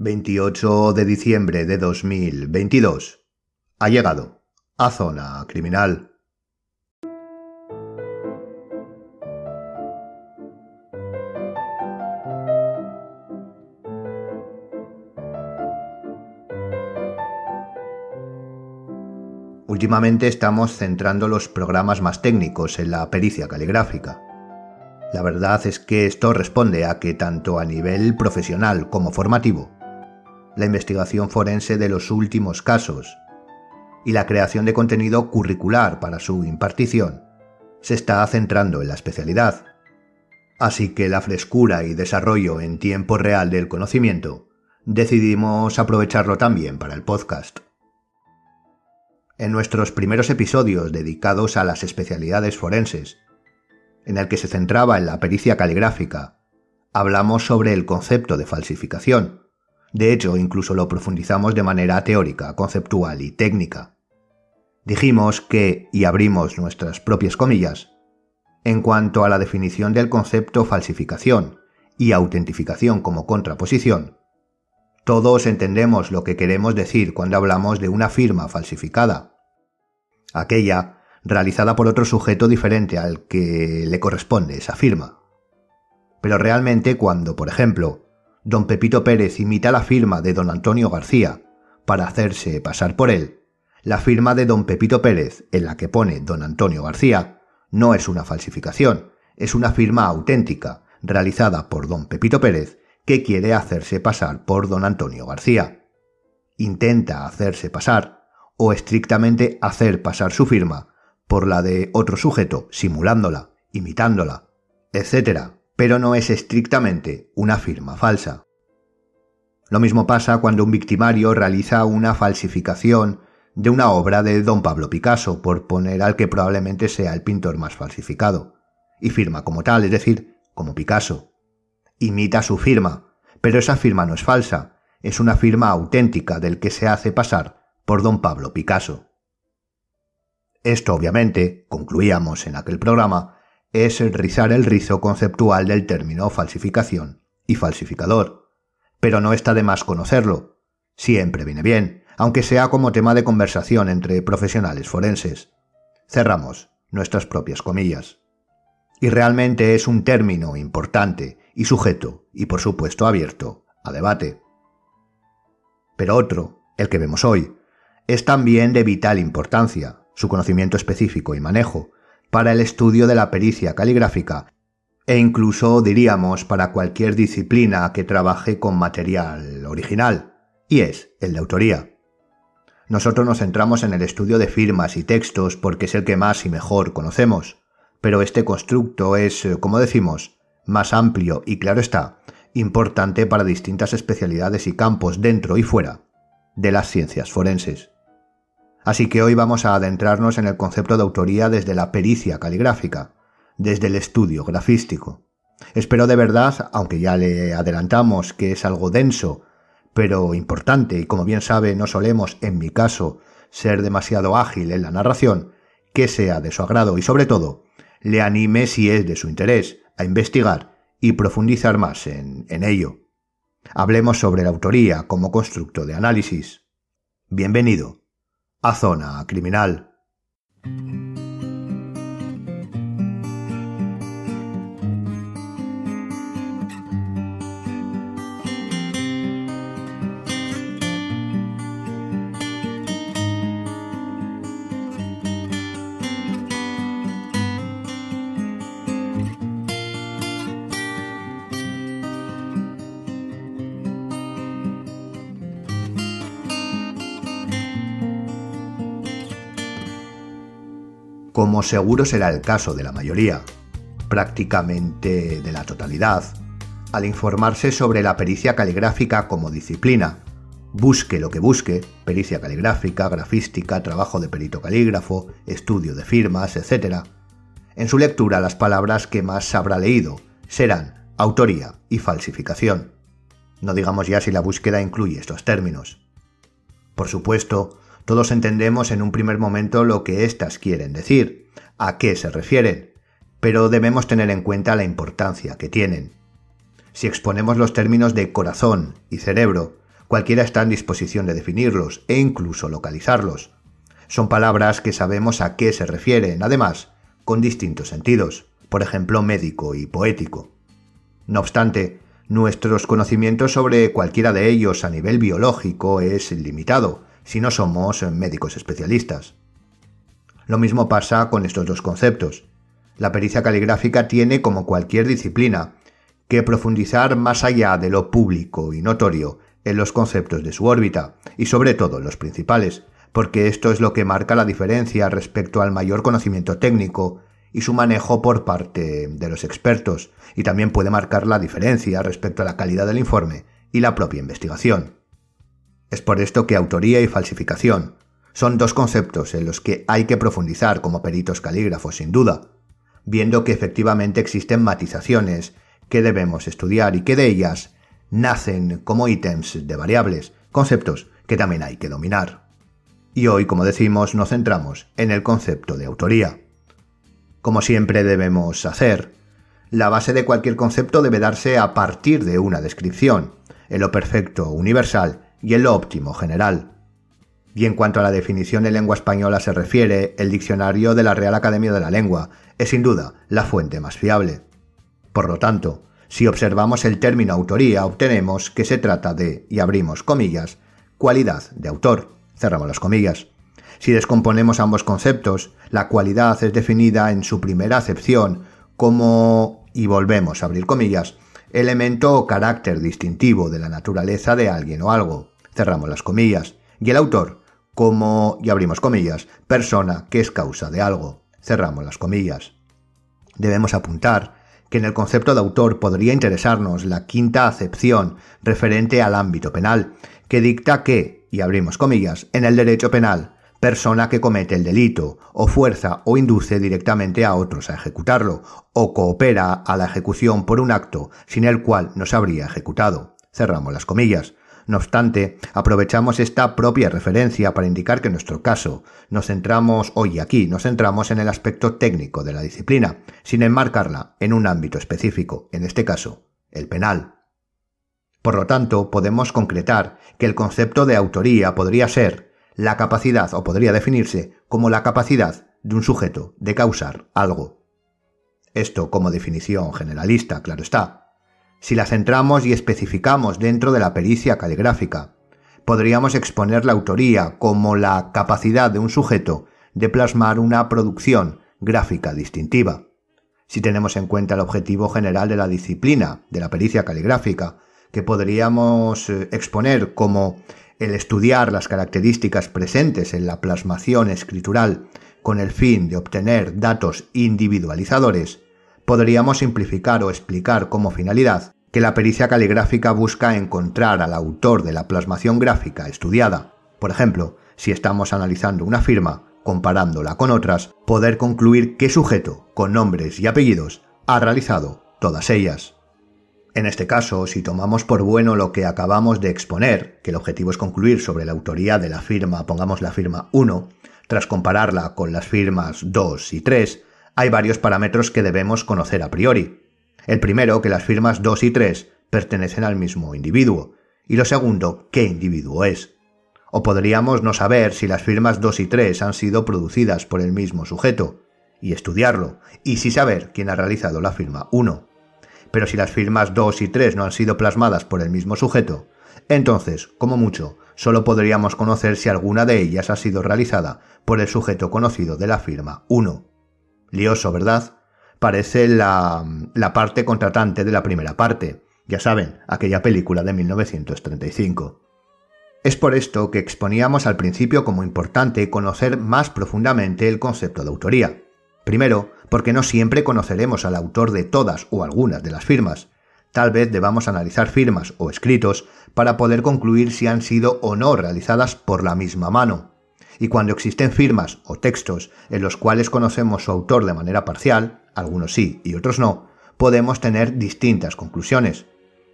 28 de diciembre de 2022. Ha llegado a Zona Criminal. Últimamente estamos centrando los programas más técnicos en la pericia caligráfica. La verdad es que esto responde a que tanto a nivel profesional como formativo, la investigación forense de los últimos casos y la creación de contenido curricular para su impartición se está centrando en la especialidad. Así que la frescura y desarrollo en tiempo real del conocimiento decidimos aprovecharlo también para el podcast. En nuestros primeros episodios dedicados a las especialidades forenses, en el que se centraba en la pericia caligráfica, hablamos sobre el concepto de falsificación, de hecho, incluso lo profundizamos de manera teórica, conceptual y técnica. Dijimos que, y abrimos nuestras propias comillas, en cuanto a la definición del concepto falsificación y autentificación como contraposición, todos entendemos lo que queremos decir cuando hablamos de una firma falsificada. Aquella realizada por otro sujeto diferente al que le corresponde esa firma. Pero realmente cuando, por ejemplo, don Pepito Pérez imita la firma de don Antonio García para hacerse pasar por él, la firma de don Pepito Pérez en la que pone don Antonio García no es una falsificación, es una firma auténtica realizada por don Pepito Pérez que quiere hacerse pasar por don Antonio García. Intenta hacerse pasar, o estrictamente hacer pasar su firma, por la de otro sujeto, simulándola, imitándola, etc pero no es estrictamente una firma falsa. Lo mismo pasa cuando un victimario realiza una falsificación de una obra de don Pablo Picasso, por poner al que probablemente sea el pintor más falsificado, y firma como tal, es decir, como Picasso. Imita su firma, pero esa firma no es falsa, es una firma auténtica del que se hace pasar por don Pablo Picasso. Esto obviamente, concluíamos en aquel programa, es rizar el rizo conceptual del término falsificación y falsificador. Pero no está de más conocerlo. Siempre viene bien, aunque sea como tema de conversación entre profesionales forenses. Cerramos nuestras propias comillas. Y realmente es un término importante y sujeto, y por supuesto abierto, a debate. Pero otro, el que vemos hoy, es también de vital importancia, su conocimiento específico y manejo, para el estudio de la pericia caligráfica e incluso diríamos para cualquier disciplina que trabaje con material original, y es el de autoría. Nosotros nos centramos en el estudio de firmas y textos porque es el que más y mejor conocemos, pero este constructo es, eh, como decimos, más amplio y claro está, importante para distintas especialidades y campos dentro y fuera de las ciencias forenses. Así que hoy vamos a adentrarnos en el concepto de autoría desde la pericia caligráfica, desde el estudio grafístico. Espero de verdad, aunque ya le adelantamos que es algo denso, pero importante y como bien sabe no solemos, en mi caso, ser demasiado ágil en la narración, que sea de su agrado y sobre todo, le anime si es de su interés a investigar y profundizar más en, en ello. Hablemos sobre la autoría como constructo de análisis. Bienvenido a Zona Criminal. Como seguro será el caso de la mayoría, prácticamente de la totalidad, al informarse sobre la pericia caligráfica como disciplina, busque lo que busque, pericia caligráfica, grafística, trabajo de perito calígrafo, estudio de firmas, etc., en su lectura las palabras que más habrá leído serán autoría y falsificación. No digamos ya si la búsqueda incluye estos términos. Por supuesto, todos entendemos en un primer momento lo que éstas quieren decir, a qué se refieren, pero debemos tener en cuenta la importancia que tienen. Si exponemos los términos de corazón y cerebro, Cualquiera está en disposición de definirlos e incluso localizarlos. Son palabras que sabemos a qué se refieren, además, con distintos sentidos, por ejemplo médico y poético. No obstante, nuestros conocimientos sobre cualquiera de ellos a nivel biológico es limitado, si no somos médicos especialistas. Lo mismo pasa con estos dos conceptos. La pericia caligráfica tiene, como cualquier disciplina, que profundizar más allá de lo público y notorio en los conceptos de su órbita, y sobre todo los principales, porque esto es lo que marca la diferencia respecto al mayor conocimiento técnico y su manejo por parte de los expertos, y también puede marcar la diferencia respecto a la calidad del informe y la propia investigación. Es por esto que autoría y falsificación son dos conceptos en los que hay que profundizar como peritos calígrafos sin duda, viendo que efectivamente existen matizaciones que debemos estudiar y que de ellas nacen como ítems de variables, conceptos que también hay que dominar. Y hoy, como decimos, nos centramos en el concepto de autoría. Como siempre debemos hacer, la base de cualquier concepto debe darse a partir de una descripción, en lo perfecto universal y en lo óptimo general. Y en cuanto a la definición en lengua española se refiere, el diccionario de la Real Academia de la Lengua es sin duda la fuente más fiable. Por lo tanto, si observamos el término autoría, obtenemos que se trata de, y abrimos comillas, cualidad de autor, cerramos las comillas. Si descomponemos ambos conceptos, la cualidad es definida en su primera acepción como, y volvemos a abrir comillas, elemento o carácter distintivo de la naturaleza de alguien o algo, cerramos las comillas, y el autor como, y abrimos comillas, persona que es causa de algo, cerramos las comillas. Debemos apuntar que en el concepto de autor podría interesarnos la quinta acepción referente al ámbito penal, que dicta que, y abrimos comillas, en el derecho penal, persona que comete el delito, o fuerza o induce directamente a otros a ejecutarlo, o coopera a la ejecución por un acto sin el cual no se habría ejecutado. Cerramos las comillas. No obstante, aprovechamos esta propia referencia para indicar que en nuestro caso nos centramos hoy aquí, nos centramos en el aspecto técnico de la disciplina, sin enmarcarla en un ámbito específico, en este caso, el penal. Por lo tanto, podemos concretar que el concepto de autoría podría ser la capacidad o podría definirse como la capacidad de un sujeto de causar algo. Esto como definición generalista, claro está, si la centramos y especificamos dentro de la pericia caligráfica, podríamos exponer la autoría como la capacidad de un sujeto de plasmar una producción gráfica distintiva. Si tenemos en cuenta el objetivo general de la disciplina de la pericia caligráfica, que podríamos eh, exponer como el estudiar las características presentes en la plasmación escritural con el fin de obtener datos individualizadores, podríamos simplificar o explicar como finalidad que la pericia caligráfica busca encontrar al autor de la plasmación gráfica estudiada. Por ejemplo, si estamos analizando una firma, comparándola con otras, poder concluir qué sujeto, con nombres y apellidos, ha realizado todas ellas. En este caso, si tomamos por bueno lo que acabamos de exponer, que el objetivo es concluir sobre la autoría de la firma, pongamos la firma 1, tras compararla con las firmas 2 y 3, hay varios parámetros que debemos conocer a priori. El primero, que las firmas 2 y 3 pertenecen al mismo individuo, y lo segundo, qué individuo es. O podríamos no saber si las firmas 2 y 3 han sido producidas por el mismo sujeto, y estudiarlo, y sí saber quién ha realizado la firma 1. Pero si las firmas 2 y 3 no han sido plasmadas por el mismo sujeto, entonces, como mucho, solo podríamos conocer si alguna de ellas ha sido realizada por el sujeto conocido de la firma 1. Lioso, ¿verdad? Parece la, la parte contratante de la primera parte, ya saben, aquella película de 1935. Es por esto que exponíamos al principio como importante conocer más profundamente el concepto de autoría. Primero, porque no siempre conoceremos al autor de todas o algunas de las firmas. Tal vez debamos analizar firmas o escritos para poder concluir si han sido o no realizadas por la misma mano y cuando existen firmas o textos en los cuales conocemos su autor de manera parcial, algunos sí y otros no, podemos tener distintas conclusiones.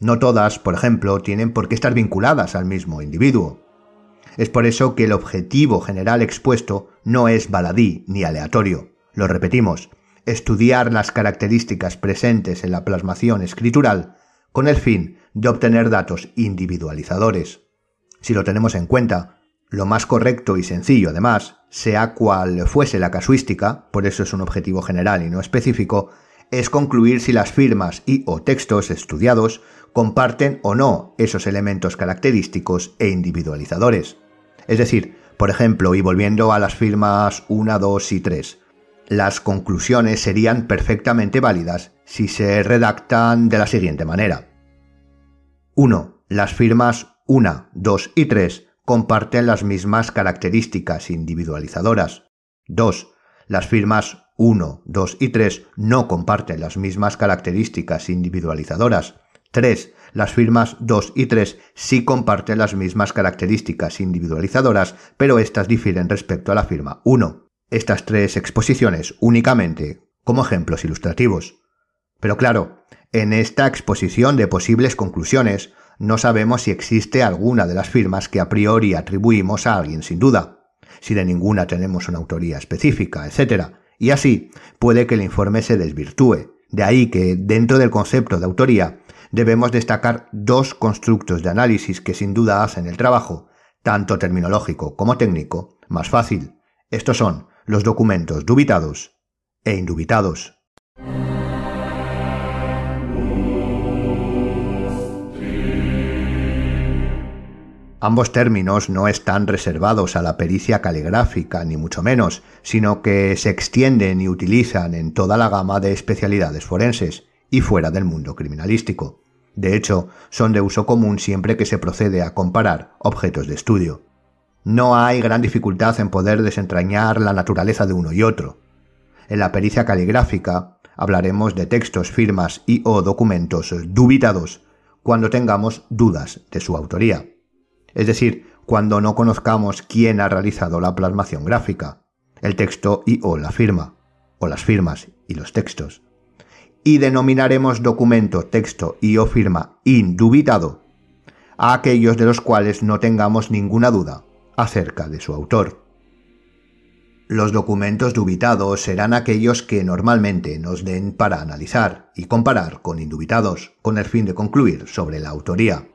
No todas, por ejemplo, tienen por qué estar vinculadas al mismo individuo. Es por eso que el objetivo general expuesto no es baladí ni aleatorio. Lo repetimos, estudiar las características presentes en la plasmación escritural con el fin de obtener datos individualizadores. Si lo tenemos en cuenta, lo más correcto y sencillo, además, sea cual fuese la casuística, por eso es un objetivo general y no específico, es concluir si las firmas y o textos estudiados comparten o no esos elementos característicos e individualizadores. Es decir, por ejemplo, y volviendo a las firmas 1, 2 y 3, las conclusiones serían perfectamente válidas si se redactan de la siguiente manera. 1. Las firmas 1, 2 y 3 comparten las mismas características individualizadoras. 2. Las firmas 1, 2 y 3 no comparten las mismas características individualizadoras. 3. Las firmas 2 y 3 sí comparten las mismas características individualizadoras, pero éstas difieren respecto a la firma 1. Estas tres exposiciones únicamente como ejemplos ilustrativos. Pero claro, en esta exposición de posibles conclusiones no sabemos si existe alguna de las firmas que a priori atribuimos a alguien sin duda, si de ninguna tenemos una autoría específica, etc y así puede que el informe se desvirtúe. De ahí que, dentro del concepto de autoría, debemos destacar dos constructos de análisis que sin duda hacen el trabajo, tanto terminológico como técnico, más fácil. Estos son los documentos dubitados e indubitados. Ambos términos no están reservados a la pericia caligráfica, ni mucho menos, sino que se extienden y utilizan en toda la gama de especialidades forenses y fuera del mundo criminalístico. De hecho, son de uso común siempre que se procede a comparar objetos de estudio. No hay gran dificultad en poder desentrañar la naturaleza de uno y otro. En la pericia caligráfica hablaremos de textos, firmas y o documentos dubitados cuando tengamos dudas de su autoría es decir, cuando no conozcamos quién ha realizado la plasmación gráfica, el texto y o la firma, o las firmas y los textos. Y denominaremos documento, texto y o firma indubitado a aquellos de los cuales no tengamos ninguna duda acerca de su autor. Los documentos dubitados serán aquellos que normalmente nos den para analizar y comparar con indubitados, con el fin de concluir sobre la autoría.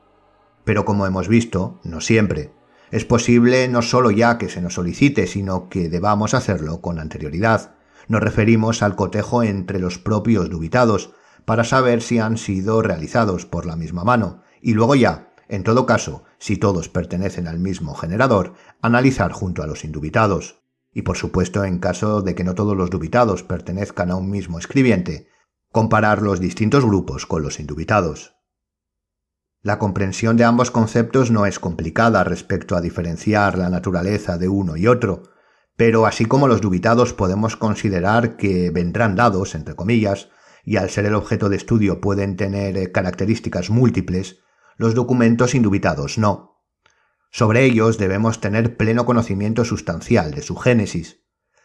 Pero como hemos visto, no siempre. Es posible no solo ya que se nos solicite, sino que debamos hacerlo con anterioridad. Nos referimos al cotejo entre los propios dubitados, para saber si han sido realizados por la misma mano, y luego ya, en todo caso, si todos pertenecen al mismo generador, analizar junto a los indubitados. Y por supuesto, en caso de que no todos los dubitados pertenezcan a un mismo escribiente, comparar los distintos grupos con los indubitados. La comprensión de ambos conceptos no es complicada respecto a diferenciar la naturaleza de uno y otro, pero así como los dubitados podemos considerar que vendrán dados, entre comillas, y al ser el objeto de estudio pueden tener eh, características múltiples, los documentos indubitados no. Sobre ellos debemos tener pleno conocimiento sustancial de su génesis.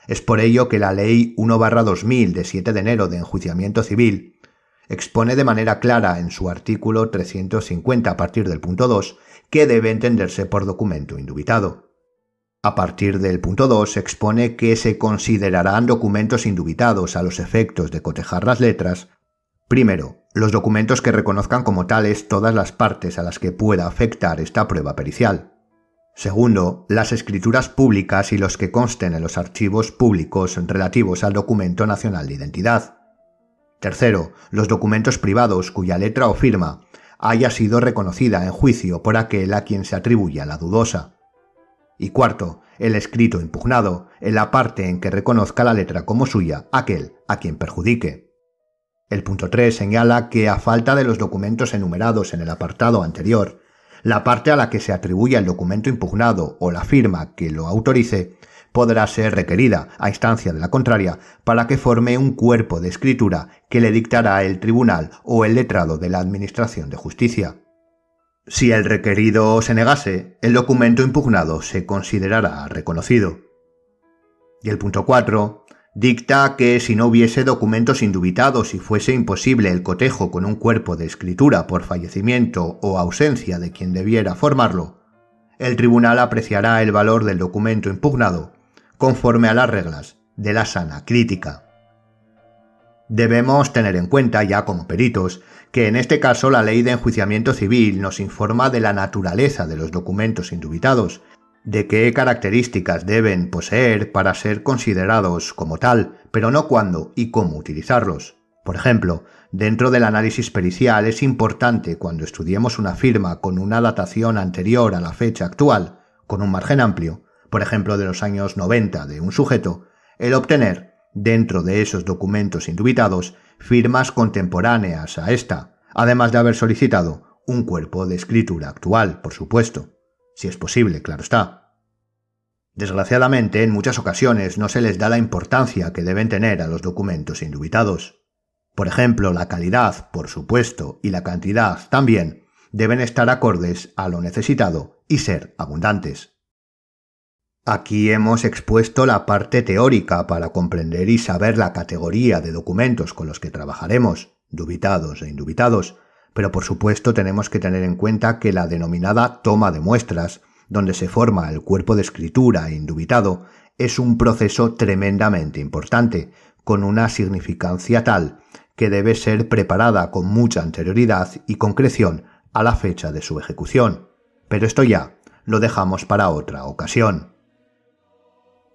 Es por ello que la Ley 1-2000 de 7 de enero de enjuiciamiento civil expone de manera clara en su artículo 350 a partir del punto 2 que debe entenderse por documento indubitado. A partir del punto 2 expone que se considerarán documentos indubitados a los efectos de cotejar las letras, primero, los documentos que reconozcan como tales todas las partes a las que pueda afectar esta prueba pericial. Segundo, las escrituras públicas y los que consten en los archivos públicos relativos al documento nacional de identidad. Tercero, los documentos privados cuya letra o firma haya sido reconocida en juicio por aquel a quien se atribuya la dudosa. Y cuarto, el escrito impugnado en la parte en que reconozca la letra como suya aquel a quien perjudique. El punto 3 señala que a falta de los documentos enumerados en el apartado anterior, la parte a la que se atribuya el documento impugnado o la firma que lo autorice podrá ser requerida, a instancia de la contraria, para que forme un cuerpo de escritura que le dictará el tribunal o el letrado de la Administración de Justicia. Si el requerido se negase, el documento impugnado se considerará reconocido. Y el punto 4 dicta que si no hubiese documentos indubitados y fuese imposible el cotejo con un cuerpo de escritura por fallecimiento o ausencia de quien debiera formarlo, el tribunal apreciará el valor del documento impugnado conforme a las reglas de la sana crítica. Debemos tener en cuenta, ya como peritos, que en este caso la ley de enjuiciamiento civil nos informa de la naturaleza de los documentos indubitados, de qué características deben poseer para ser considerados como tal, pero no cuándo y cómo utilizarlos. Por ejemplo, dentro del análisis pericial es importante cuando estudiemos una firma con una datación anterior a la fecha actual, con un margen amplio, por ejemplo de los años 90 de un sujeto, el obtener dentro de esos documentos indubitados firmas contemporáneas a esta, además de haber solicitado un cuerpo de escritura actual, por supuesto, si es posible, claro está. Desgraciadamente, en muchas ocasiones no se les da la importancia que deben tener a los documentos indubitados. Por ejemplo, la calidad, por supuesto, y la cantidad también deben estar acordes a lo necesitado y ser abundantes. Aquí hemos expuesto la parte teórica para comprender y saber la categoría de documentos con los que trabajaremos, dubitados e indubitados, pero por supuesto tenemos que tener en cuenta que la denominada toma de muestras, donde se forma el cuerpo de escritura indubitado, es un proceso tremendamente importante, con una significancia tal que debe ser preparada con mucha anterioridad y concreción a la fecha de su ejecución. Pero esto ya lo dejamos para otra ocasión.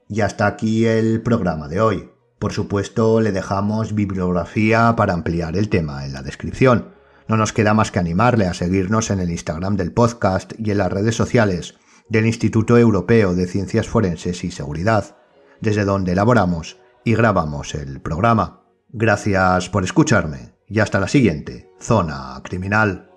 Y hasta aquí el programa de hoy. Por supuesto, le dejamos bibliografía para ampliar el tema en la descripción. No nos queda más que animarle a seguirnos en el Instagram del podcast y en las redes sociales del Instituto Europeo de Ciencias Forenses y Seguridad, desde donde elaboramos y grabamos el programa. Gracias por escucharme y hasta la siguiente, Zona Criminal.